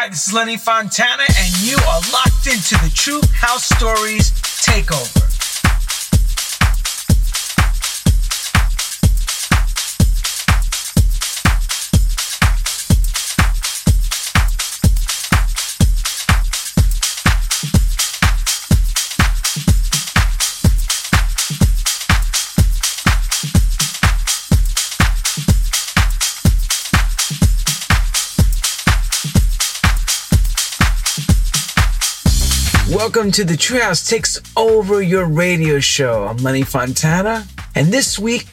Hi, this is Lenny Fontana, and you are locked into the True House Stories Takeover. Welcome to the True House Takes Over Your Radio Show. I'm Lenny Fontana, and this week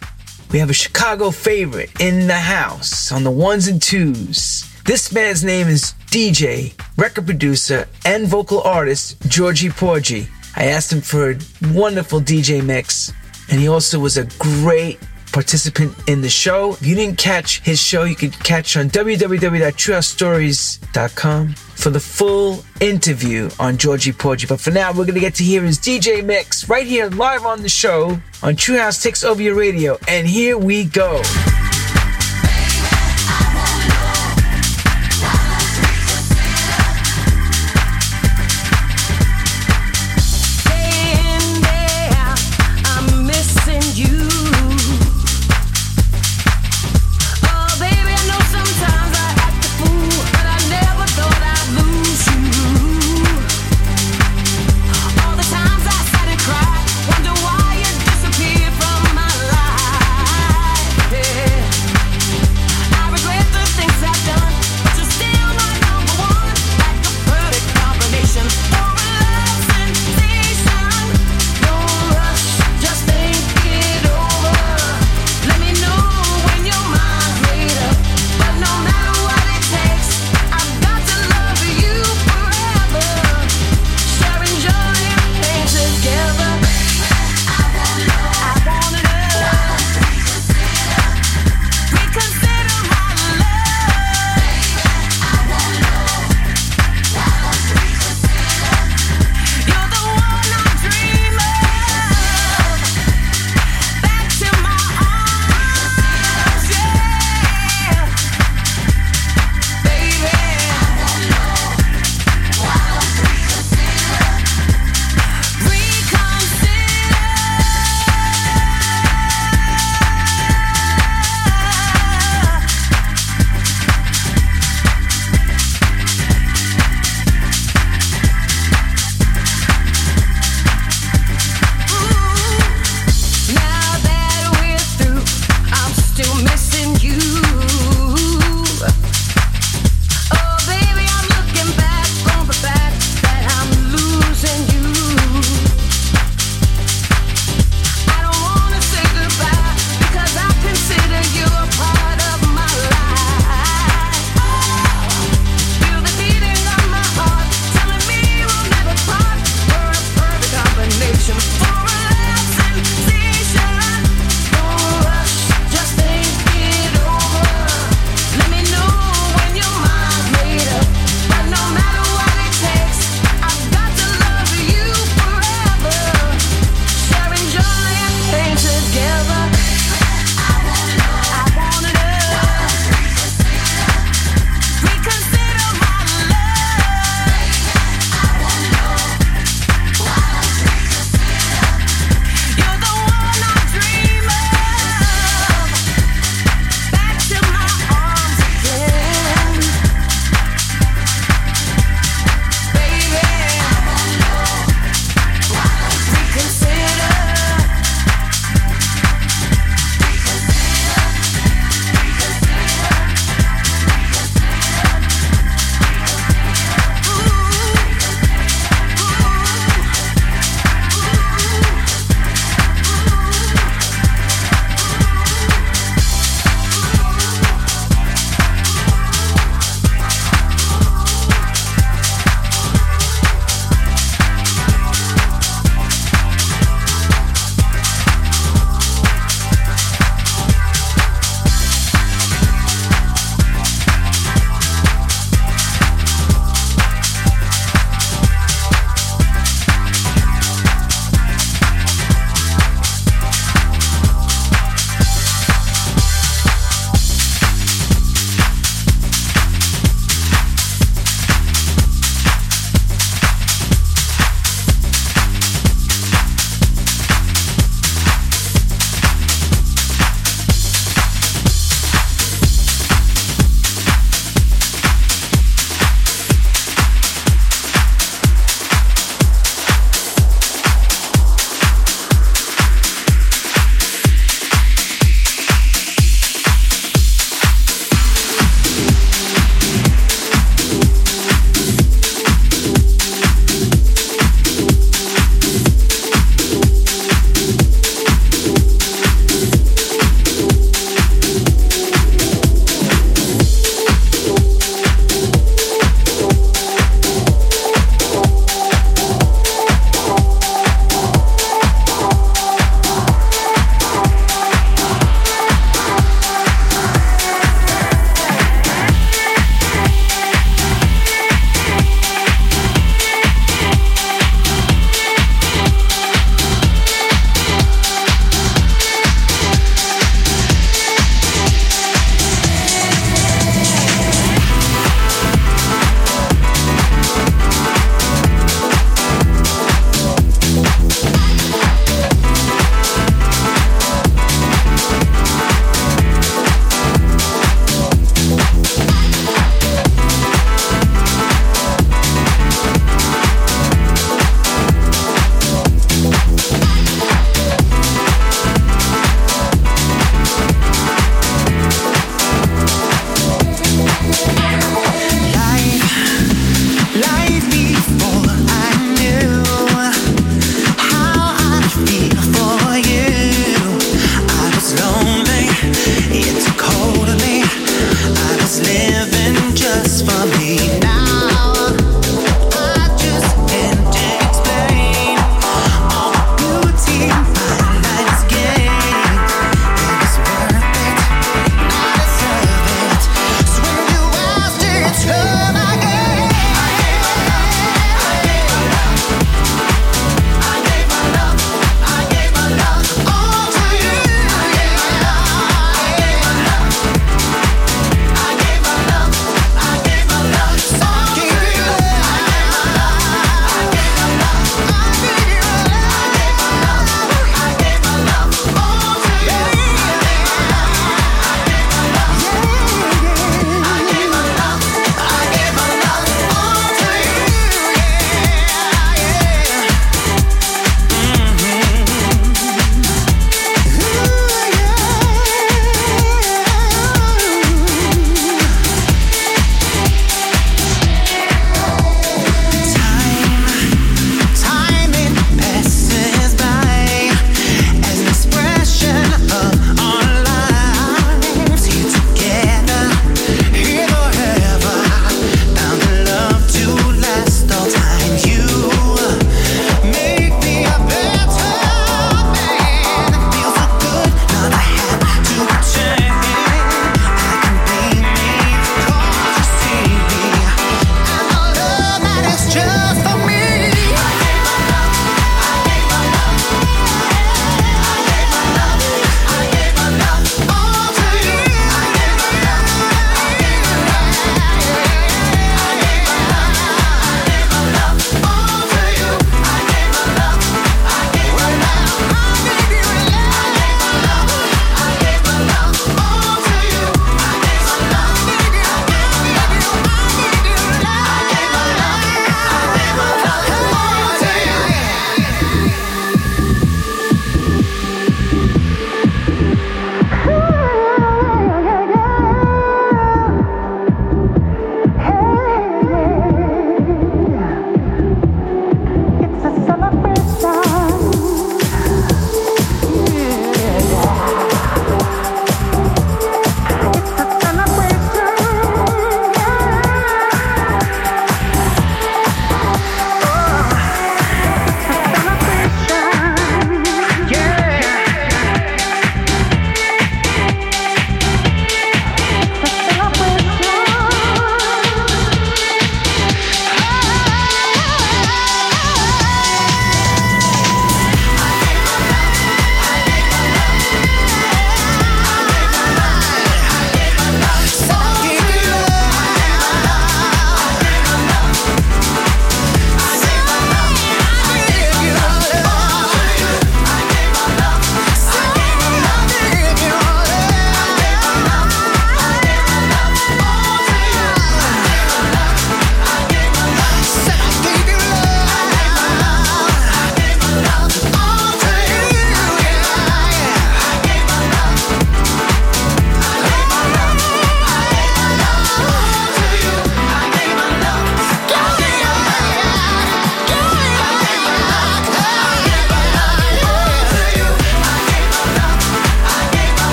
we have a Chicago favorite in the house on the ones and twos. This man's name is DJ, record producer, and vocal artist Georgie Porgie. I asked him for a wonderful DJ mix, and he also was a great participant in the show. If you didn't catch his show, you can catch on www.truehousestories.com for the full interview on Georgie Porgie. But for now, we're going to get to hear his DJ mix right here live on the show on True House Takes Over Your Radio. And here we go.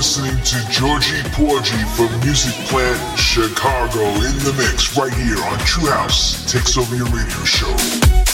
Listening to Georgie Porgie from Music Plant Chicago in the mix right here on True House Takes Over Your Radio Show.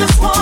just want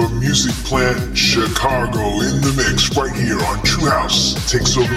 from Music Plant Chicago. In the mix right here on True House. Takes Over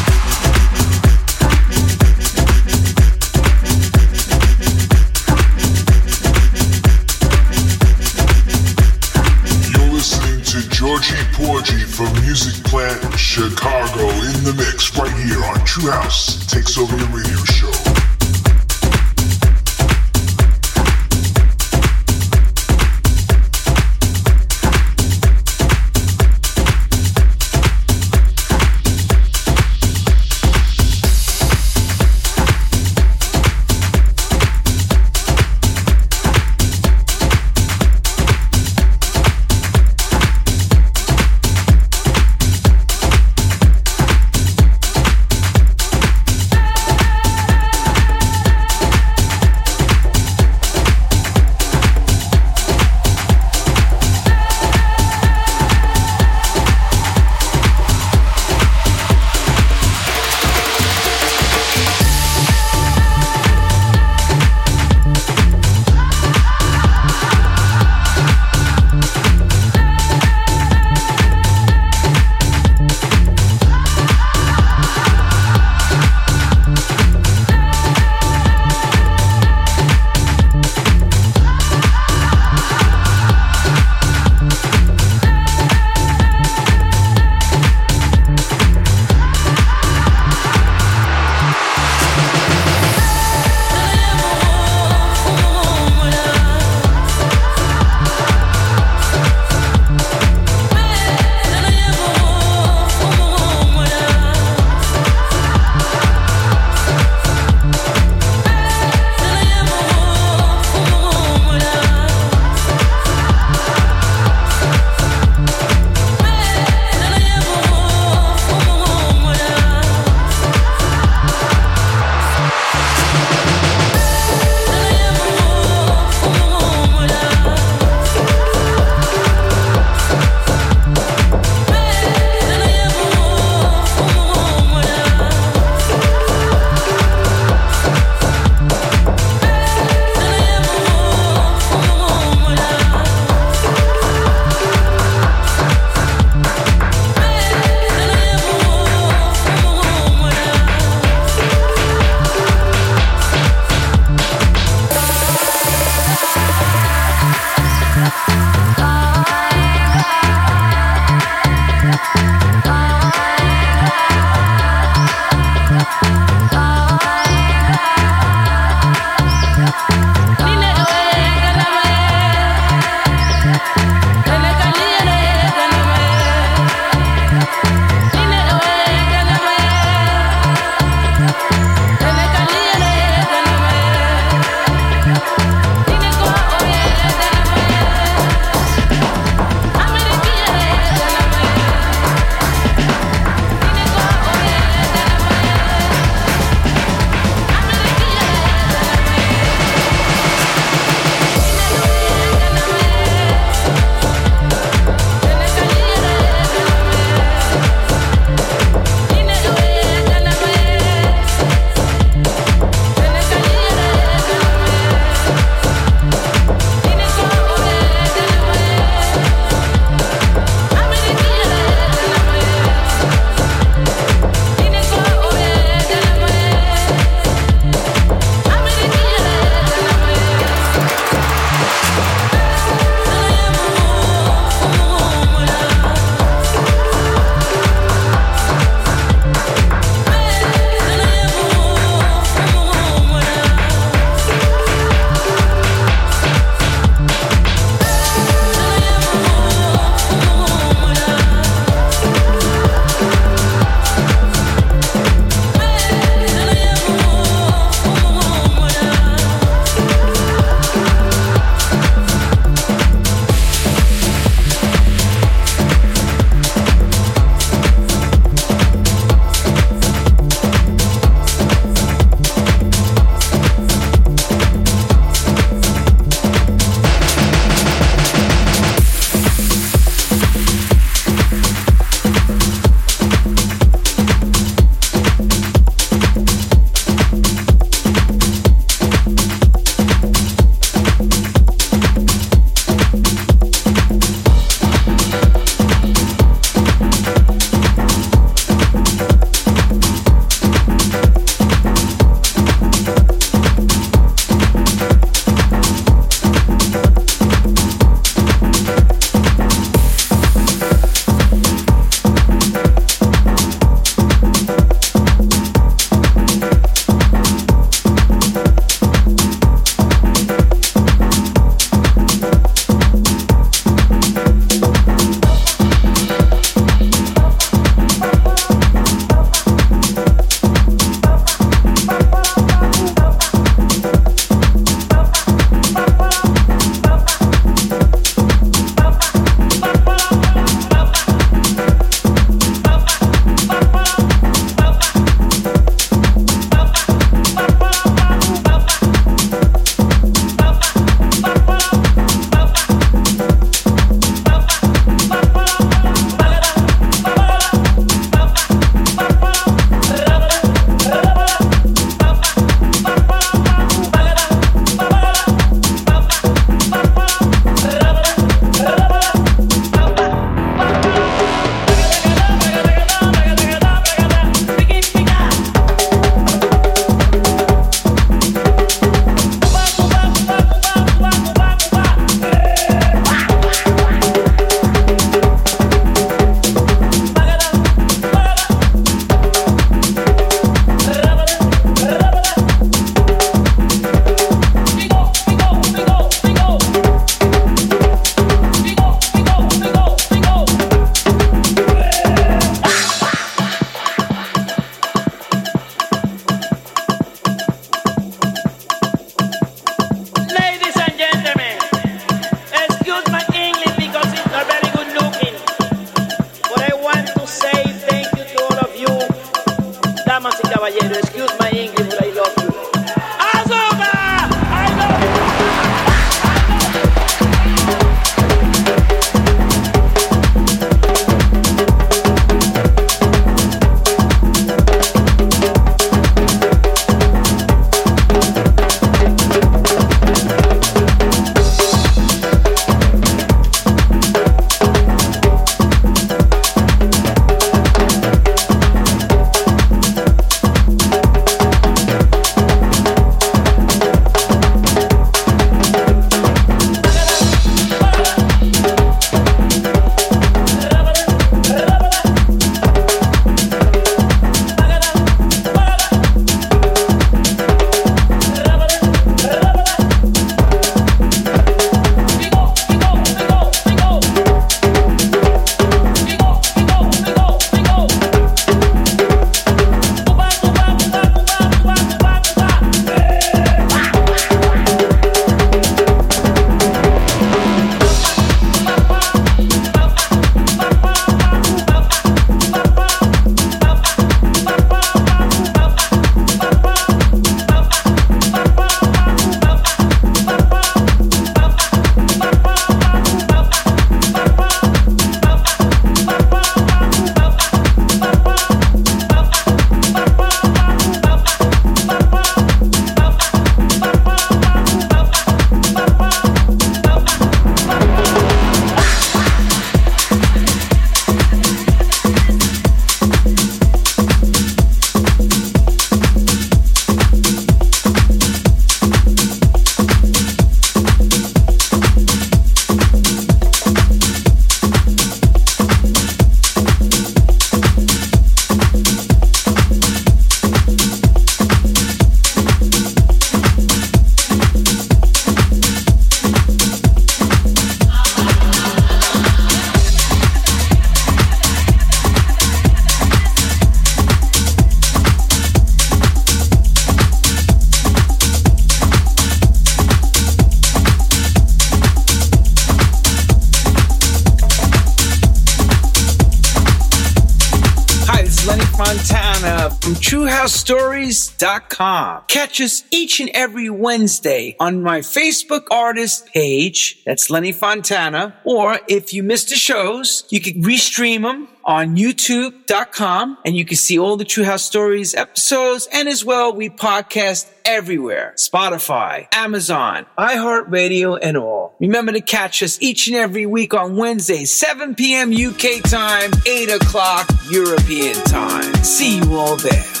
TrueHouseStories.com. Catch us each and every Wednesday on my Facebook artist page. That's Lenny Fontana. Or if you missed the shows, you can restream them on youtube.com and you can see all the True House Stories episodes. And as well, we podcast everywhere. Spotify, Amazon, iHeartRadio, and all. Remember to catch us each and every week on Wednesday, 7 p.m. UK time, 8 o'clock European time. See you all there.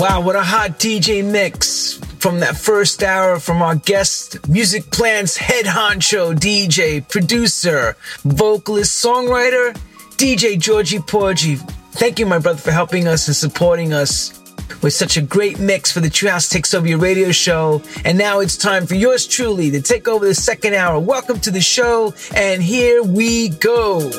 Wow, what a hot DJ mix from that first hour from our guest, Music Plant's head honcho, DJ, producer, vocalist, songwriter, DJ Georgie Porgie. Thank you, my brother, for helping us and supporting us with such a great mix for the True House Takes Over Your radio show. And now it's time for yours truly to take over the second hour. Welcome to the show, and here we go.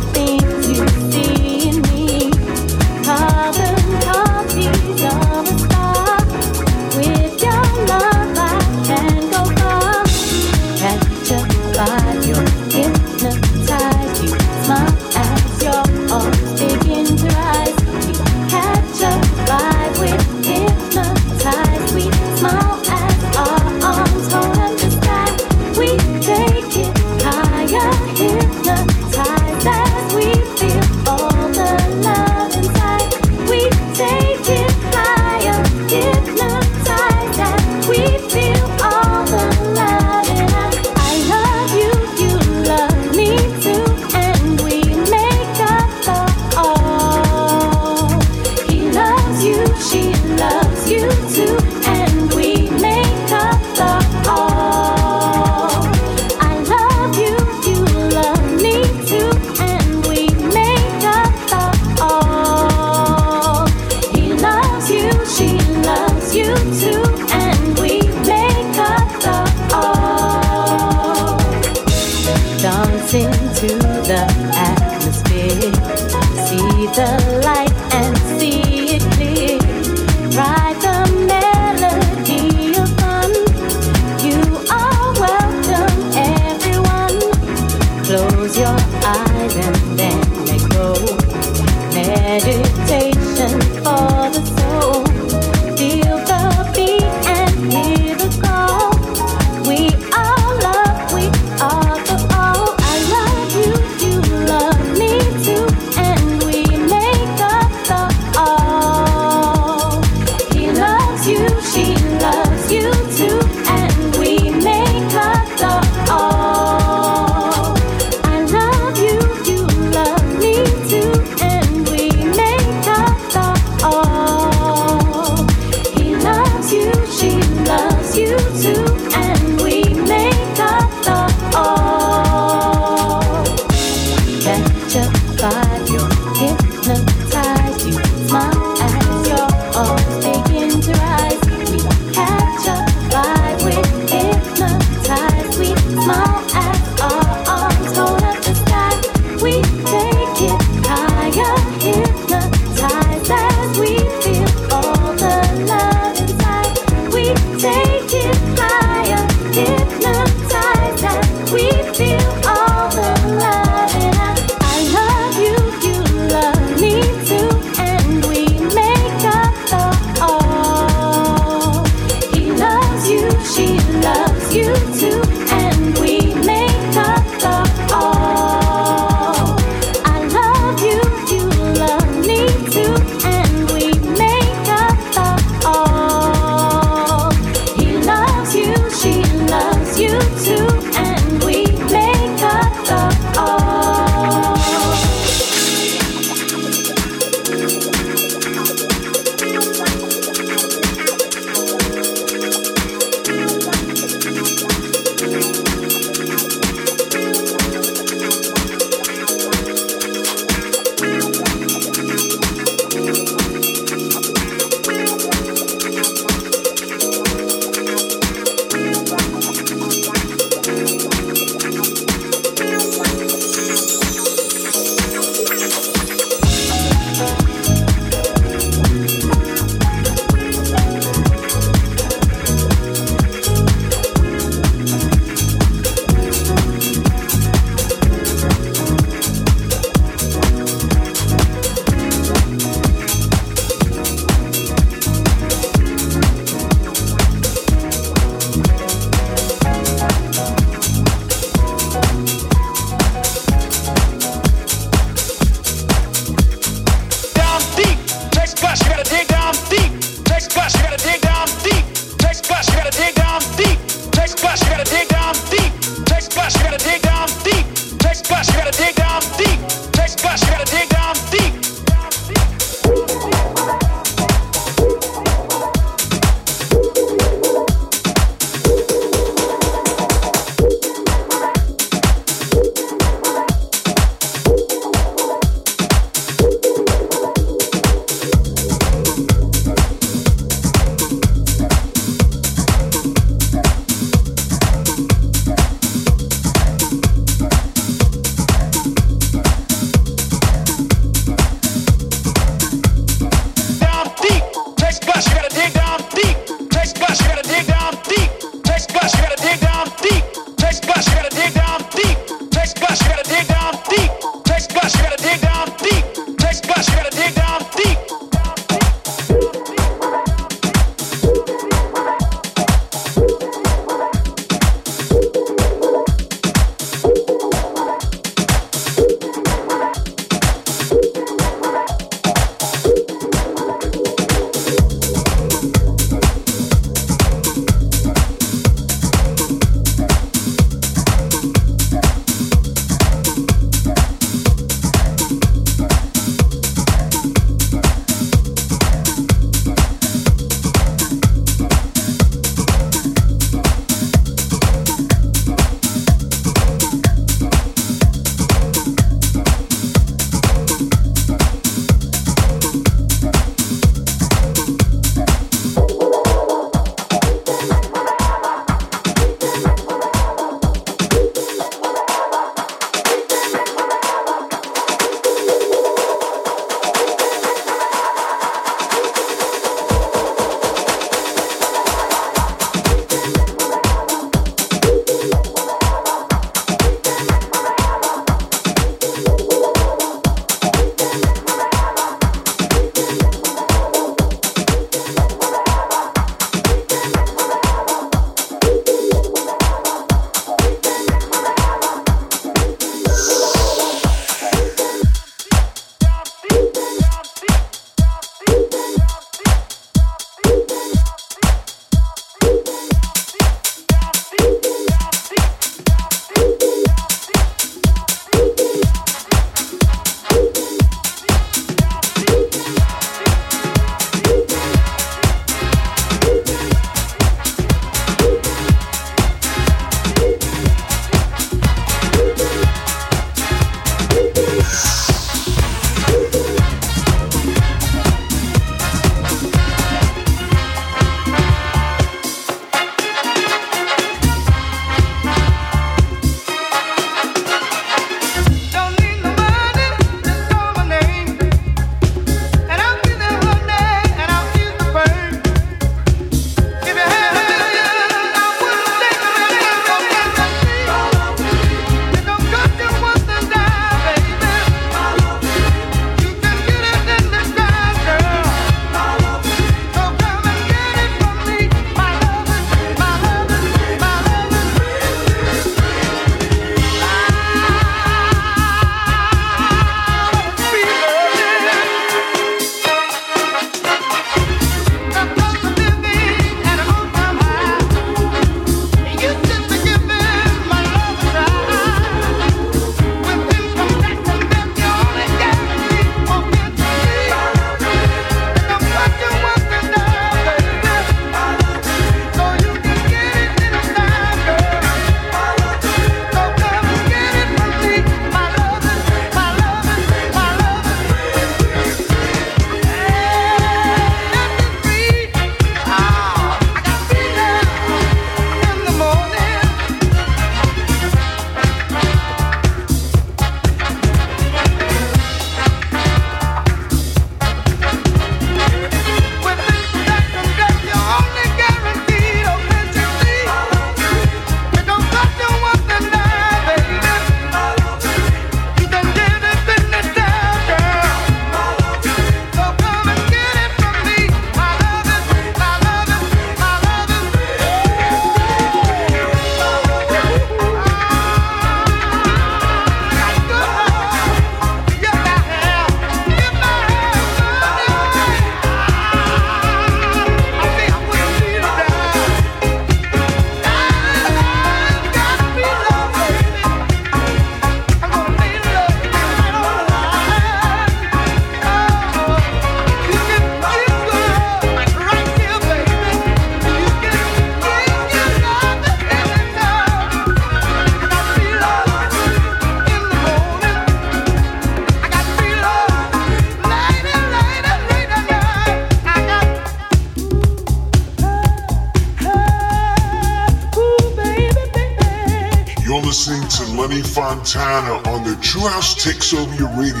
Takes Radio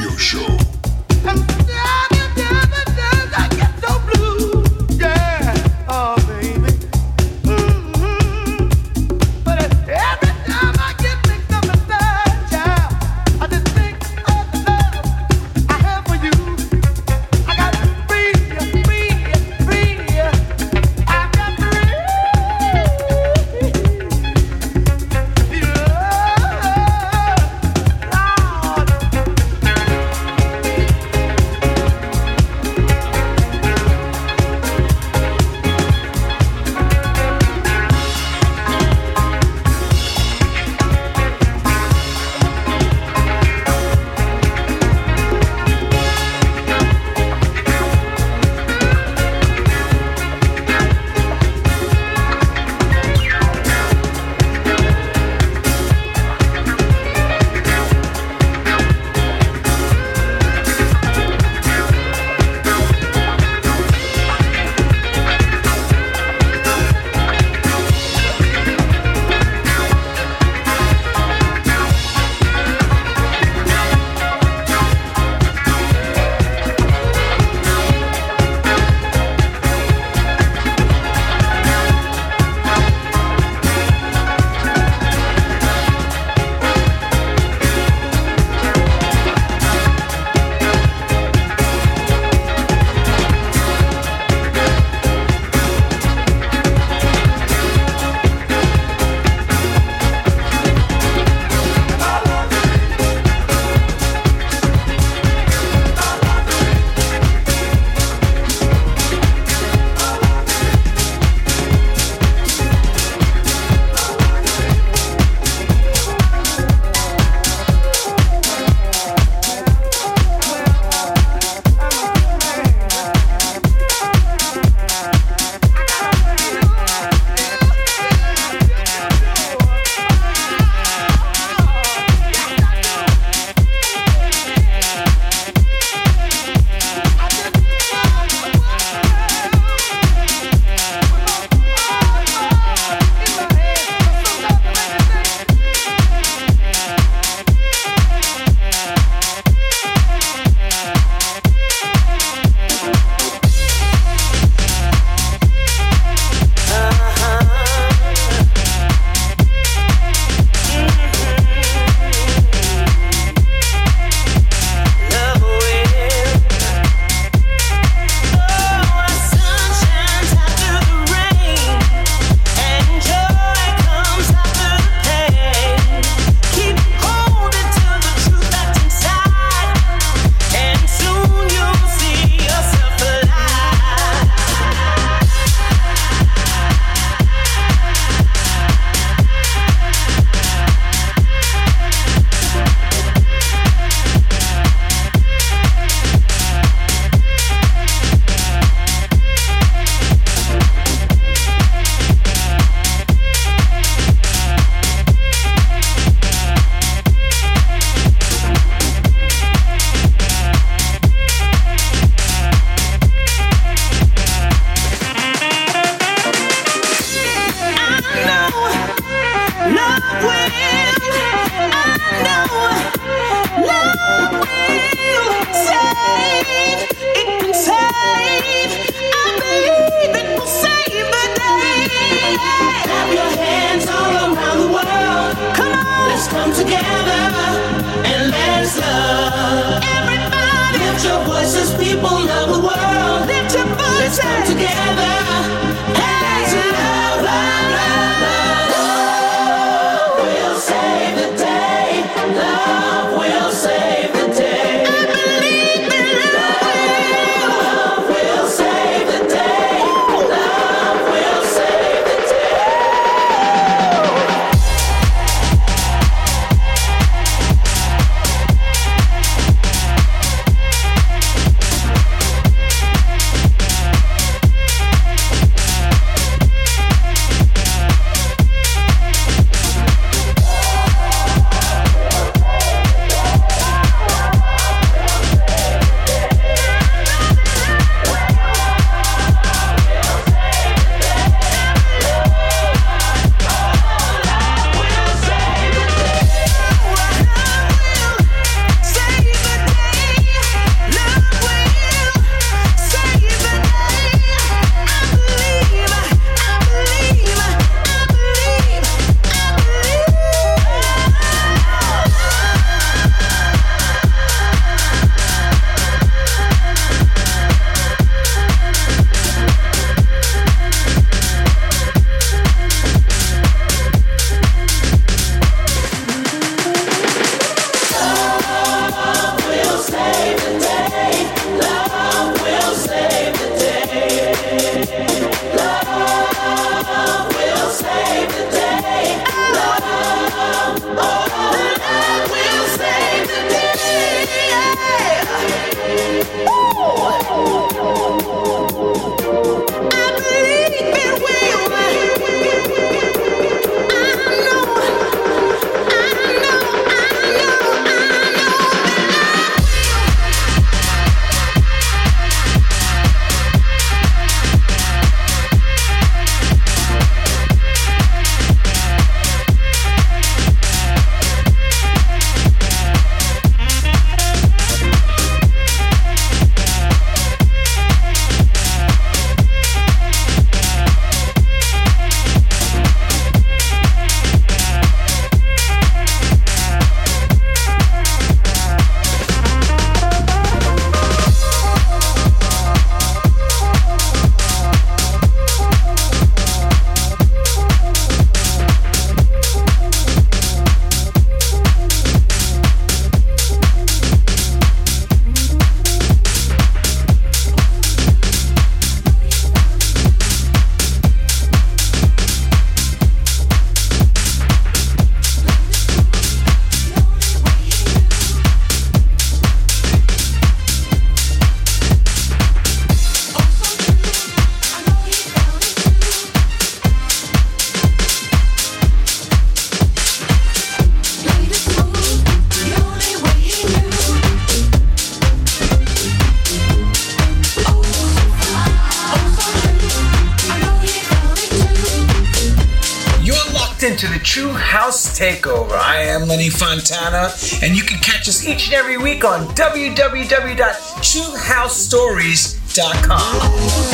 Lenny Fontana, and you can catch us each and every week on www.truehousestories.com.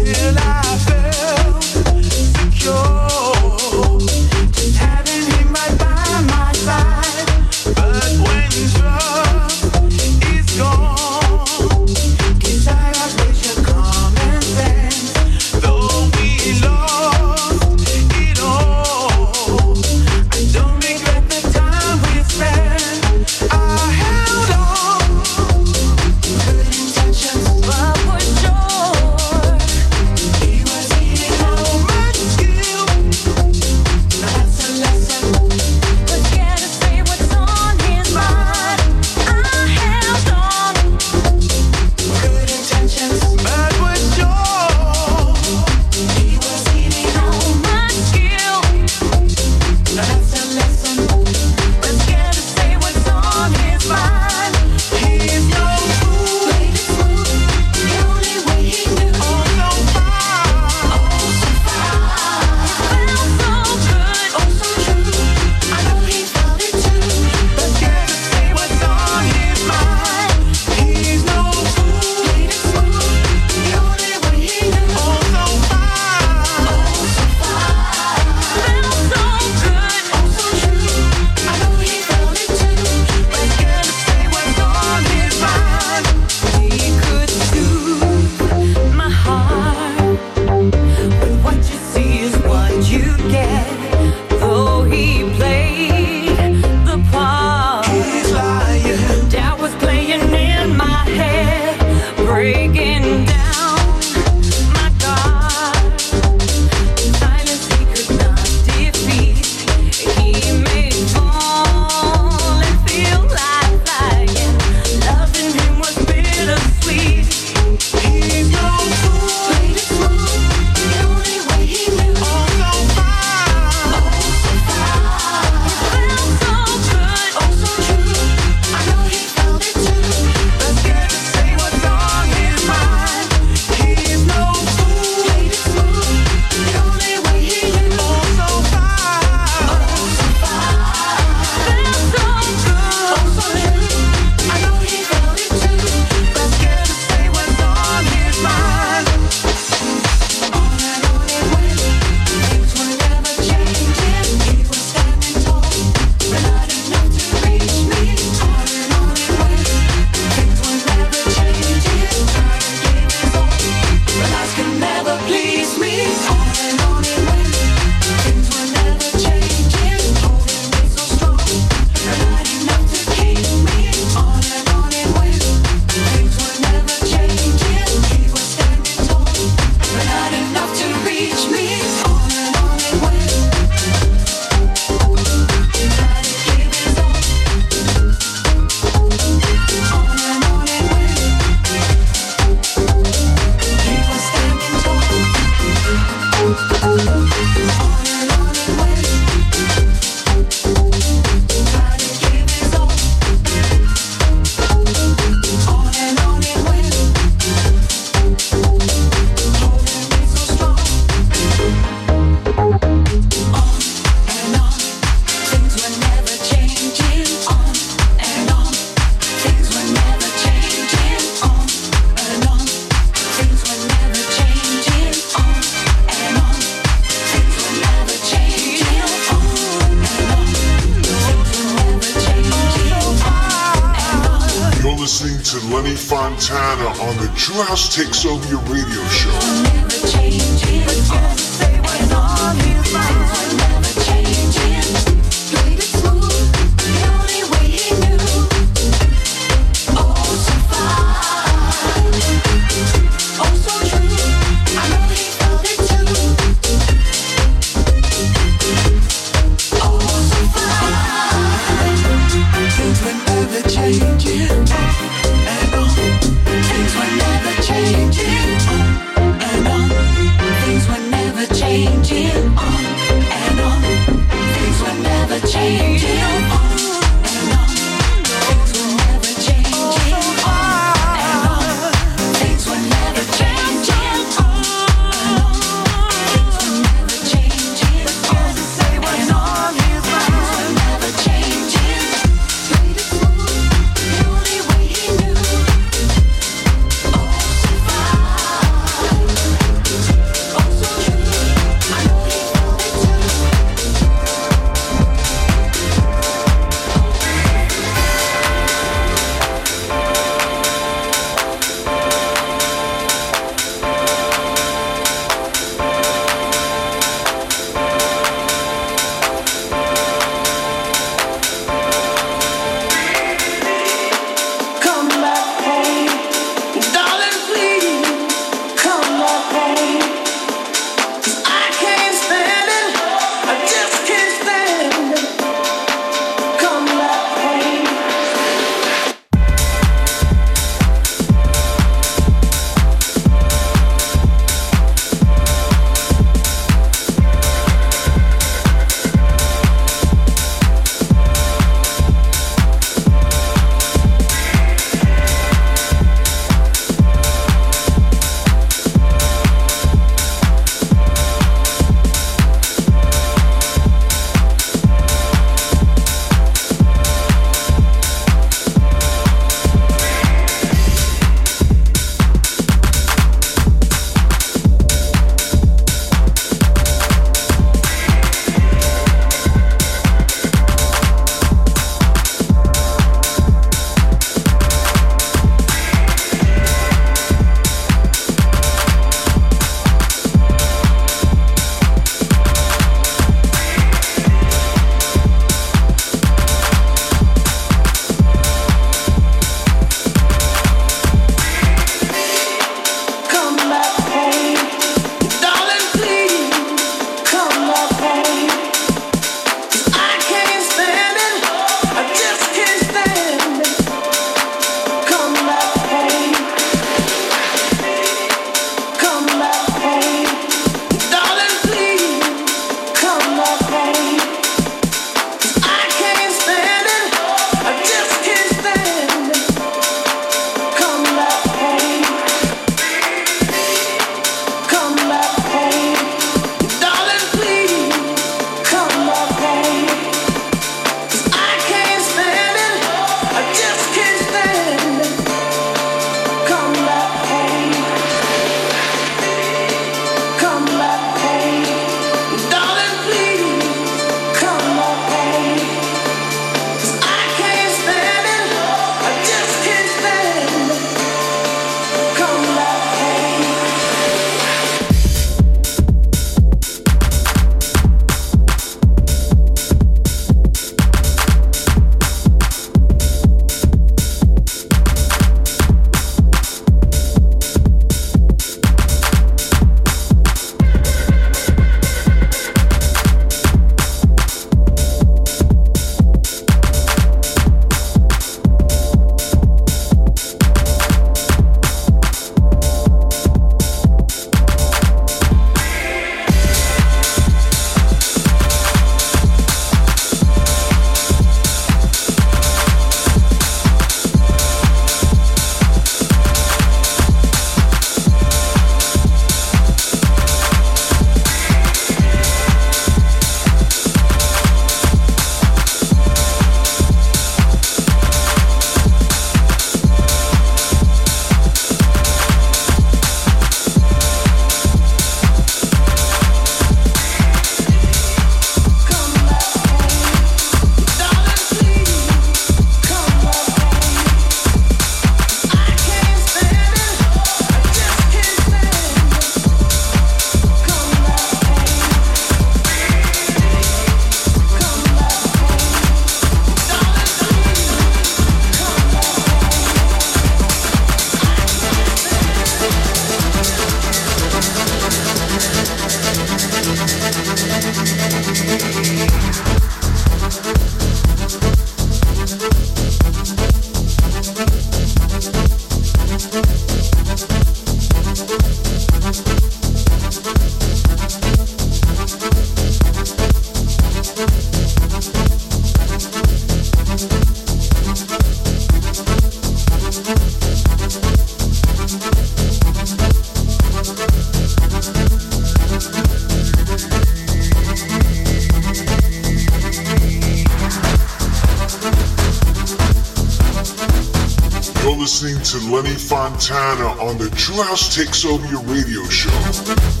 Lenny Fontana on the True House Takes Over Your Radio Show.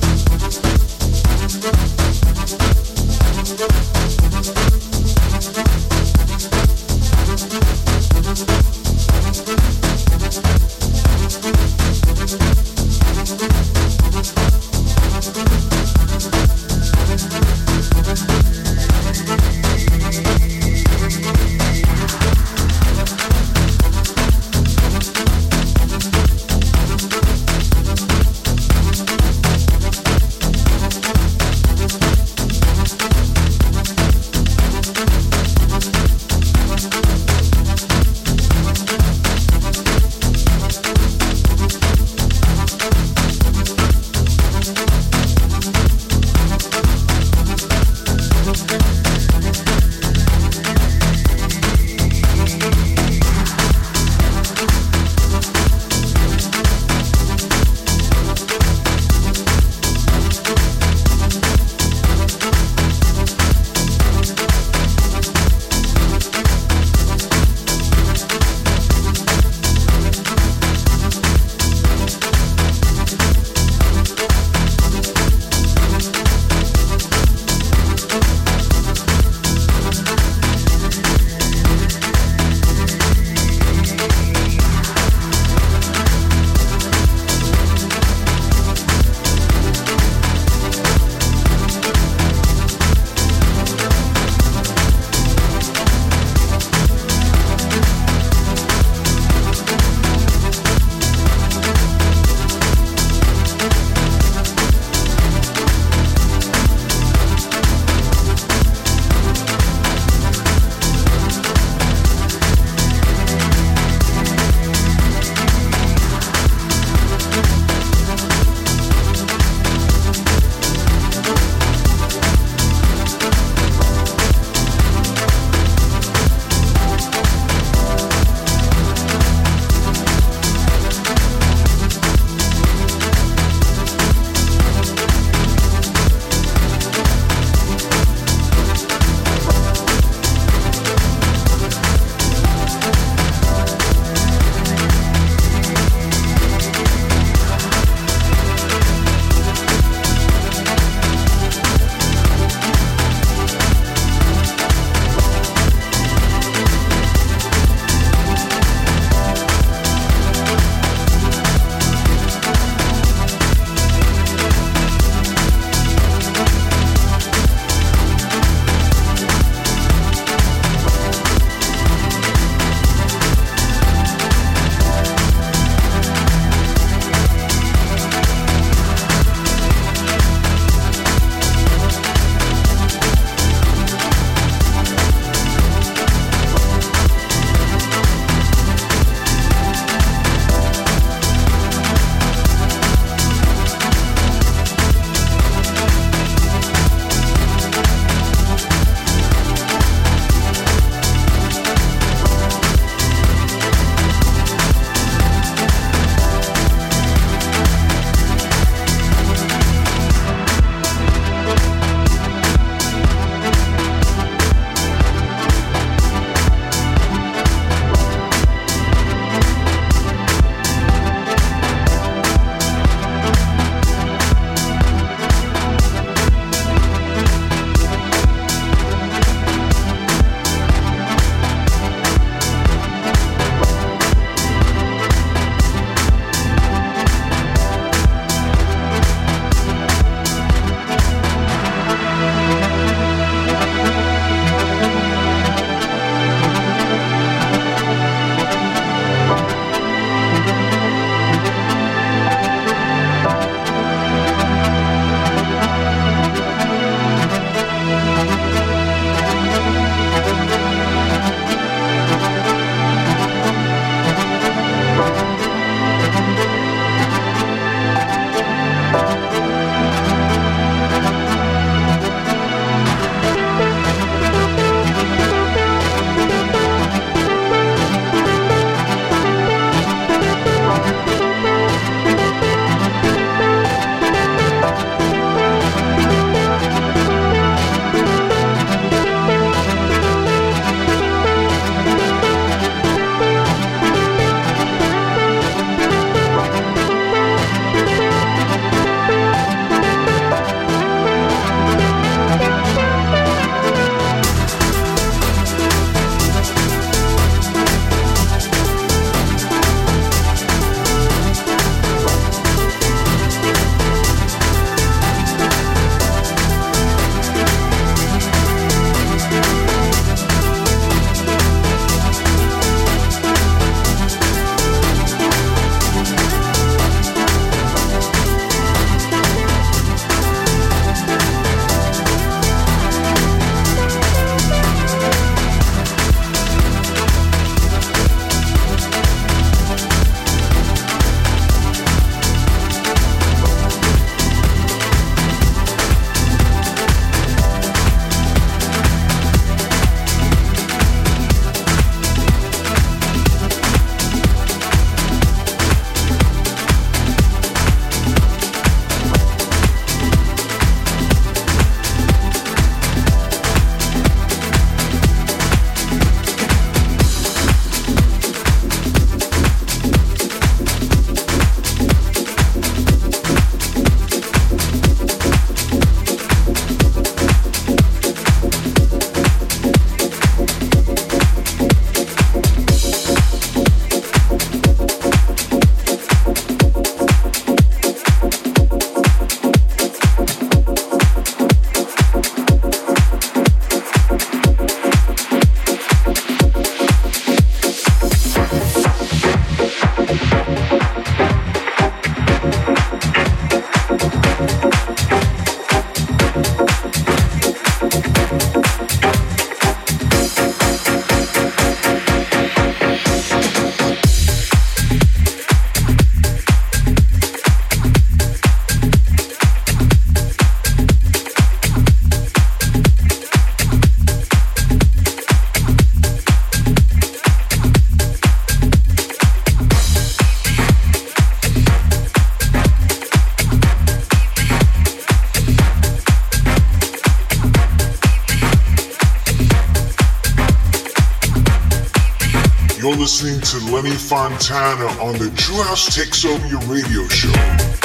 Listening to Lenny Fontana on the True House Takes Over Your Radio Show.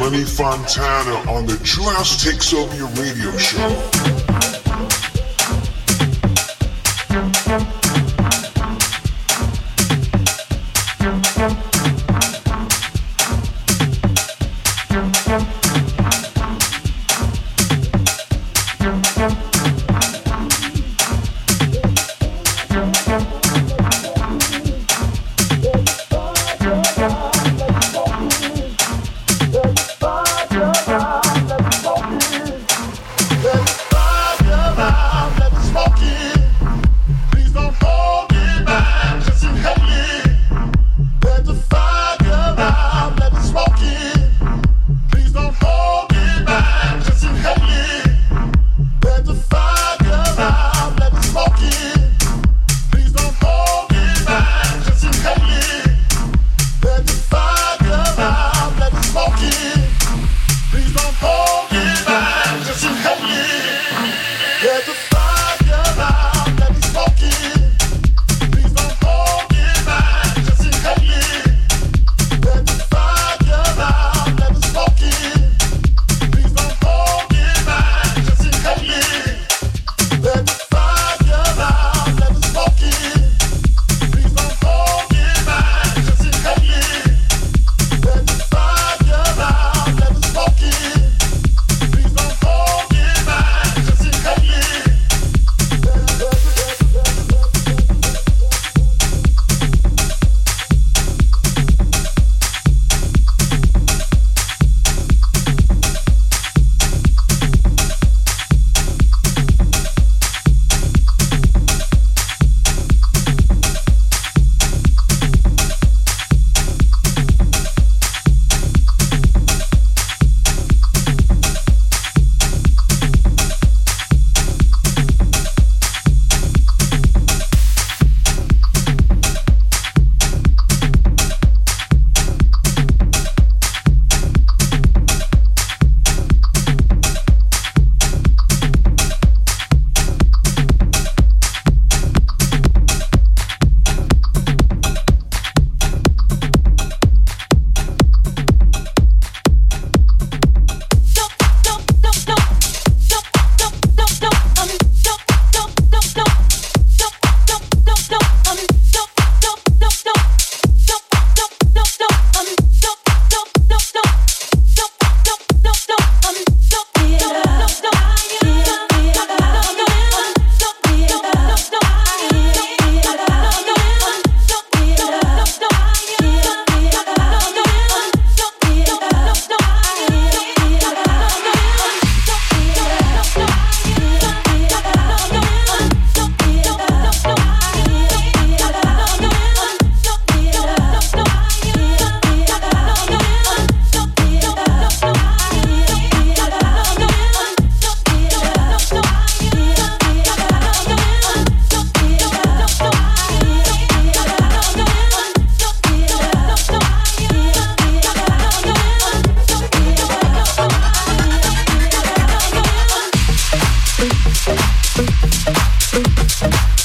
Lenny Fontana on the True House Takes Over Your Radio Show.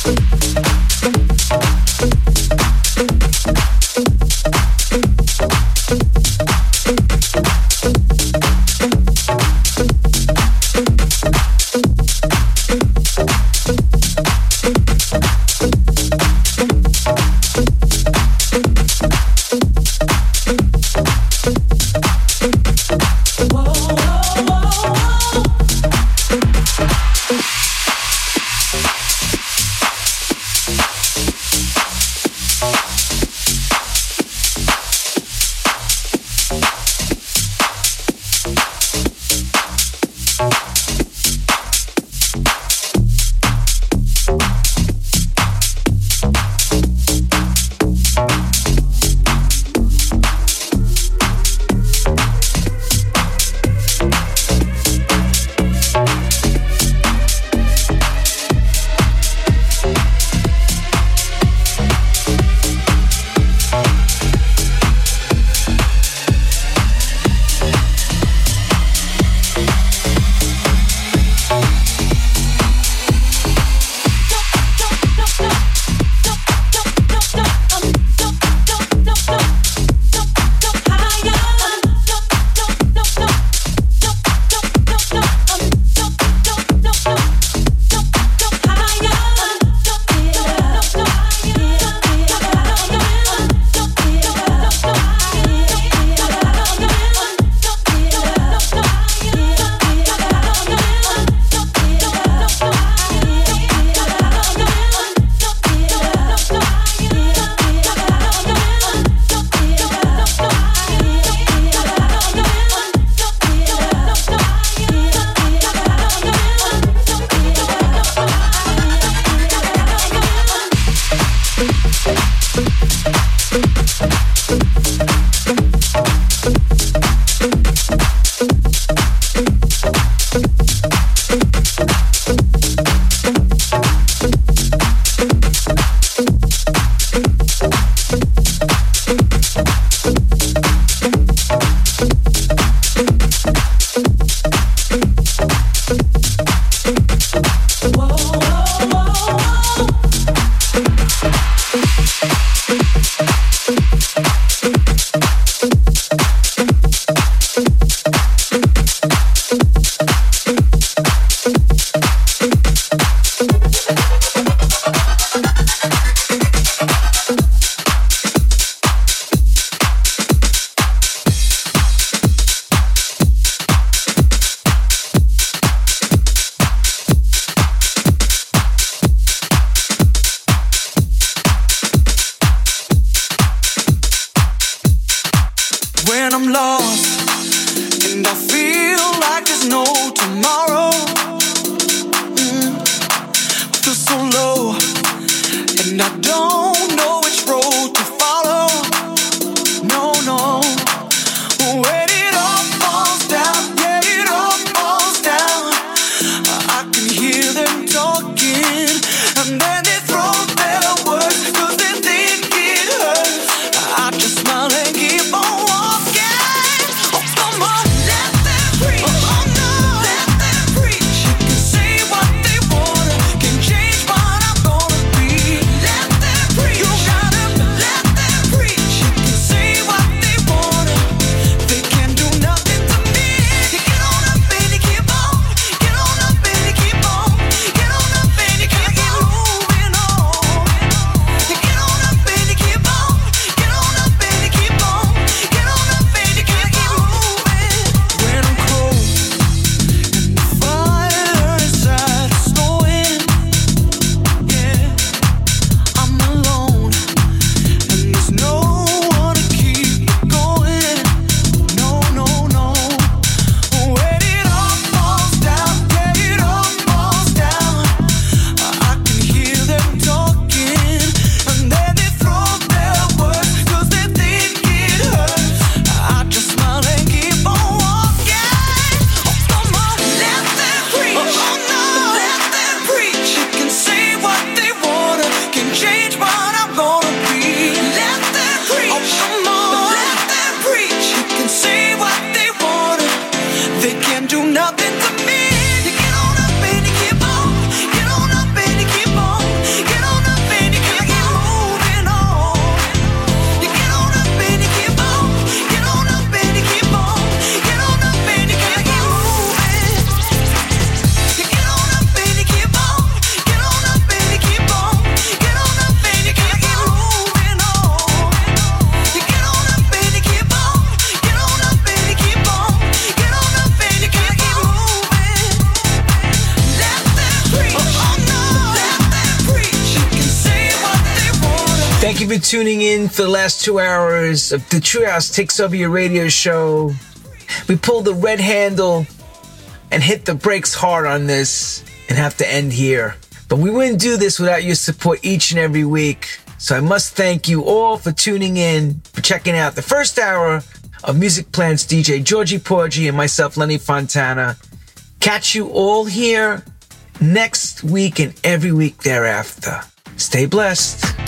フフフフ。Tuning in for the last two hours of the True House Takes Over Your Radio Show. We pulled the red handle and hit the brakes hard on this and have to end here. But we wouldn't do this without your support each and every week. So I must thank you all for tuning in, for checking out the first hour of Music Plans DJ Georgie Porgie and myself, Lenny Fontana. Catch you all here next week and every week thereafter. Stay blessed.